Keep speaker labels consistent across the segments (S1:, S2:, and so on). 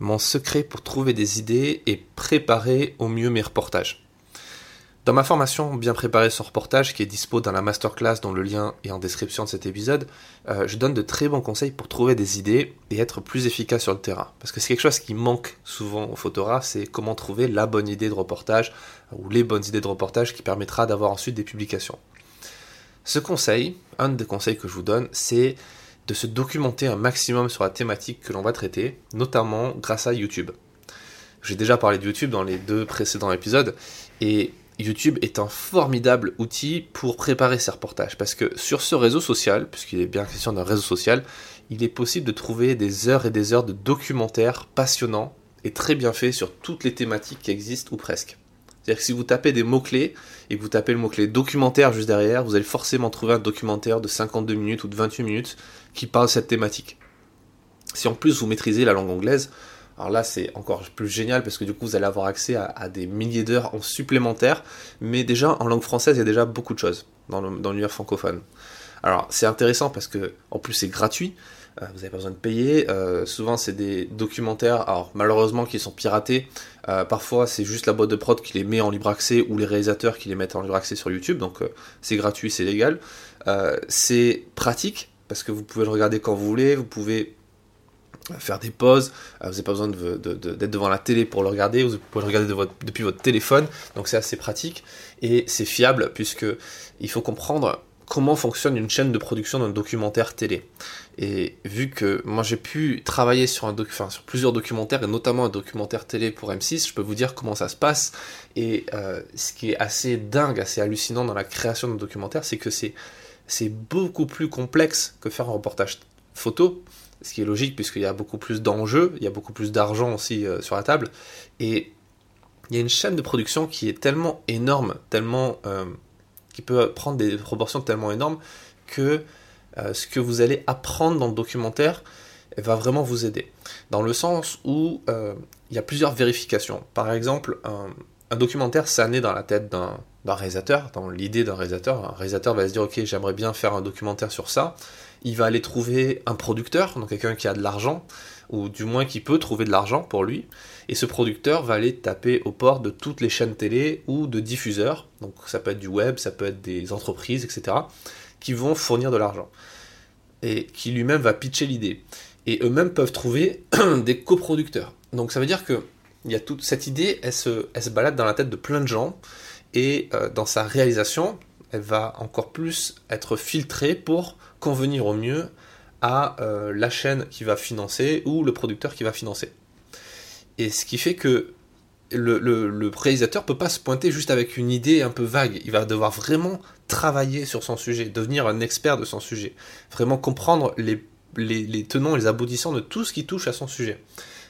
S1: mon secret pour trouver des idées et préparer au mieux mes reportages. Dans ma formation Bien préparer son reportage, qui est dispo dans la masterclass dont le lien est en description de cet épisode, euh, je donne de très bons conseils pour trouver des idées et être plus efficace sur le terrain. Parce que c'est quelque chose qui manque souvent aux photographes, c'est comment trouver la bonne idée de reportage ou les bonnes idées de reportage qui permettra d'avoir ensuite des publications. Ce conseil, un des conseils que je vous donne, c'est de se documenter un maximum sur la thématique que l'on va traiter, notamment grâce à YouTube. J'ai déjà parlé de YouTube dans les deux précédents épisodes, et YouTube est un formidable outil pour préparer ses reportages parce que sur ce réseau social, puisqu'il est bien question d'un réseau social, il est possible de trouver des heures et des heures de documentaires passionnants et très bien faits sur toutes les thématiques qui existent ou presque. C'est-à-dire que si vous tapez des mots-clés et que vous tapez le mot-clé documentaire juste derrière, vous allez forcément trouver un documentaire de 52 minutes ou de 28 minutes qui parle de cette thématique. Si en plus vous maîtrisez la langue anglaise, alors là, c'est encore plus génial parce que du coup, vous allez avoir accès à, des milliers d'heures en supplémentaire. Mais déjà, en langue française, il y a déjà beaucoup de choses dans l'univers francophone. Alors, c'est intéressant parce que, en plus, c'est gratuit. Euh, vous n'avez pas besoin de payer. Euh, souvent, c'est des documentaires, alors malheureusement, qui sont piratés. Euh, parfois, c'est juste la boîte de prod qui les met en libre accès ou les réalisateurs qui les mettent en libre accès sur YouTube. Donc, c'est gratuit, c'est légal. c'est pratique parce que vous pouvez le regarder quand vous voulez. Vous pouvez faire des pauses, vous n'avez pas besoin d'être devant la télé pour le regarder, vous pouvez le regarder depuis votre téléphone, donc c'est assez pratique et c'est fiable puisque il faut comprendre comment fonctionne une chaîne de production d'un documentaire télé. Et vu que moi j'ai pu travailler sur, plusieurs documentaires, et notamment un documentaire télé pour M6, je peux vous dire comment ça se passe. Et euh, ce qui est assez dingue, assez hallucinant dans la création d'un documentaire, c'est que c'est beaucoup plus complexe que faire un reportage photo ce qui est logique puisqu'il y a beaucoup plus d'enjeux, il y a beaucoup plus d'argent aussi euh, sur la table, et il y a une chaîne de production qui est tellement énorme, tellement euh, qui peut prendre des proportions tellement énormes que euh, ce que vous allez apprendre dans le documentaire va vraiment vous aider. Dans le sens où il y a plusieurs vérifications. Par exemple, un documentaire, ça naît dans la tête d'un réalisateur, dans l'idée d'un réalisateur. Un réalisateur va se dire, ok, j'aimerais bien faire un documentaire sur ça il va aller trouver un producteur, donc quelqu'un qui a de l'argent, ou du moins qui peut trouver de l'argent pour lui, et ce producteur va aller taper aux portes de toutes les chaînes télé ou de diffuseurs, donc ça peut être du web, ça peut être des entreprises, etc., qui vont fournir de l'argent, et qui lui-même va pitcher l'idée. Et eux-mêmes peuvent trouver des coproducteurs. Donc ça veut dire que il y a toute cette idée, elle se, balade dans la tête de plein de gens, et euh, dans sa réalisation, elle va encore plus être filtrée pour convenir au mieux à euh, la chaîne qui va financer ou le producteur qui va financer. Et ce qui fait que le, le, réalisateur peut pas se pointer juste avec une idée un peu vague. Il va devoir vraiment travailler sur son sujet, devenir un expert de son sujet, vraiment comprendre les, les, tenants et les aboutissants de tout ce qui touche à son sujet.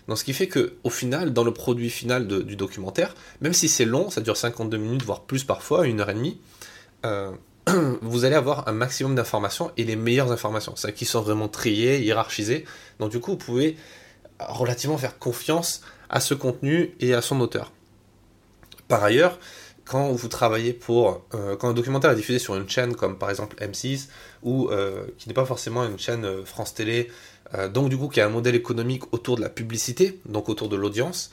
S1: Donc ce qui fait que au final, dans le produit final du documentaire, même si c'est long, ça dure 52 minutes, voire plus parfois, une heure et demie, euh, vous allez avoir un maximum d'informations et les meilleures informations, celles qui sont vraiment triées, hiérarchisées. Donc du coup, vous pouvez relativement faire confiance à ce contenu et à son auteur. Par ailleurs, quand vous travaillez pour... Euh, quand un documentaire est diffusé sur une chaîne comme par exemple M6, ou euh, qui n'est pas forcément une chaîne France Télé, donc du coup qui a un modèle économique autour de la publicité, donc autour de l'audience,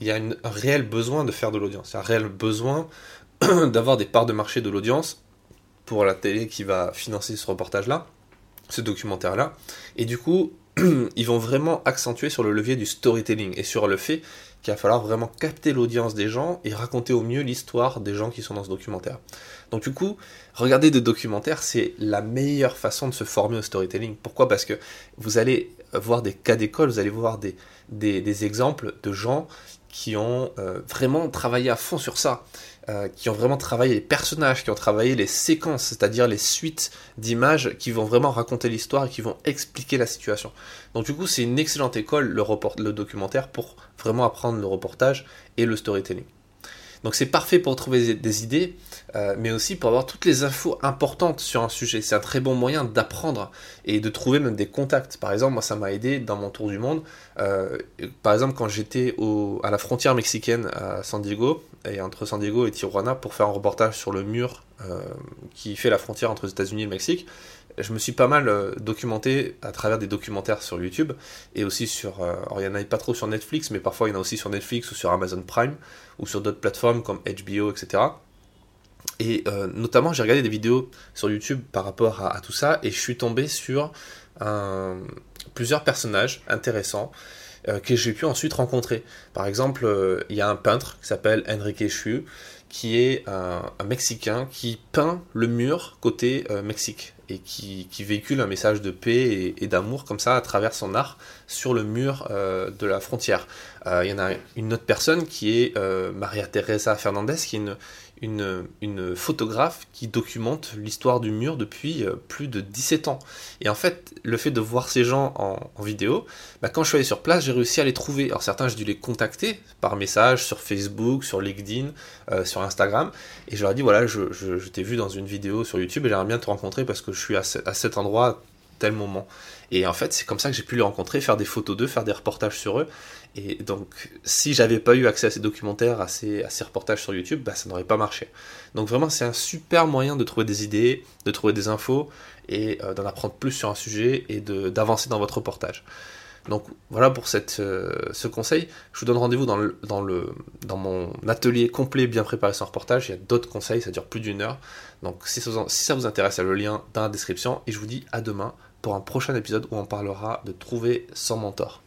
S1: il y a un réel besoin de faire de l'audience, il y a un réel besoin d'avoir des parts de marché de l'audience pour la télé qui va financer ce reportage-là, ce documentaire-là. Et du coup, ils vont vraiment accentuer sur le levier du storytelling et sur le fait qu'il va falloir vraiment capter l'audience des gens et raconter au mieux l'histoire des gens qui sont dans ce documentaire. Donc du coup, regarder des documentaires, c'est la meilleure façon de se former au storytelling. Pourquoi? Parce que vous allez voir des cas d'école, vous allez voir des, exemples de gens qui ont euh, vraiment travaillé à fond sur ça. Euh, qui ont vraiment travaillé les personnages, qui ont travaillé les séquences, c'est-à-dire les suites d'images qui vont vraiment raconter l'histoire et qui vont expliquer la situation. Donc du coup, c'est une excellente école, le, le documentaire, pour vraiment apprendre le reportage et le storytelling. Donc c'est parfait pour trouver des idées, euh, mais aussi pour avoir toutes les infos importantes sur un sujet. C'est un très bon moyen d'apprendre et de trouver même des contacts. Par exemple, moi ça m'a aidé dans mon tour du monde. Euh, par exemple, quand j'étais à la frontière mexicaine à San Diego, et entre San Diego et Tijuana, pour faire un reportage sur le mur qui fait la frontière entre les États-Unis et le Mexique. Je me suis pas mal documenté à travers des documentaires sur YouTube et aussi sur. alors, il n'y en a pas trop sur Netflix, mais parfois il y en a aussi sur Netflix ou sur Amazon Prime ou sur d'autres plateformes comme HBO, etc. Et notamment, j'ai regardé des vidéos sur YouTube par rapport à, tout ça et je suis tombé sur plusieurs personnages intéressants euh, que j'ai pu ensuite rencontrer. Par exemple, euh, il y a un peintre qui s'appelle Enrique Chu, qui est un, Mexicain qui peint le mur côté euh, Mexique et qui, véhicule un message de paix et, d'amour comme ça à travers son art sur le mur de la frontière. Il y en a une autre personne qui est Maria Teresa Fernandez, qui est une, une, photographe qui documente l'histoire du mur depuis euh, plus de 17 ans. Et en fait, le fait de voir ces gens en, vidéo, bah, quand je suis allé sur place, j'ai réussi à les trouver. Alors certains, j'ai dû les contacter par message sur Facebook, sur LinkedIn, euh, sur Instagram. Et je leur ai dit, voilà, je, t'ai vu dans une vidéo sur YouTube et j'aimerais bien te rencontrer parce que je suis à, à cet endroit moment. Et en fait, c'est comme ça que j'ai pu les rencontrer, faire des photos d'eux, faire des reportages sur eux. Et donc, si j'avais pas eu accès à ces documentaires, à ces, à ces reportages sur YouTube, bah, ça n'aurait pas marché. Donc vraiment, c'est un super moyen de trouver des idées, de trouver des infos et euh, d'en apprendre plus sur un sujet et d'avancer dans votre reportage. Donc voilà pour cette, euh, ce conseil. Je vous donne rendez-vous dans, le, dans, le, dans mon atelier complet bien préparé sans reportage. Il y a d'autres conseils, ça dure plus d'une heure. Donc si ça, si ça vous intéresse, le lien dans la description. Et je vous dis à demain pour un prochain épisode où on parlera de trouver son mentor.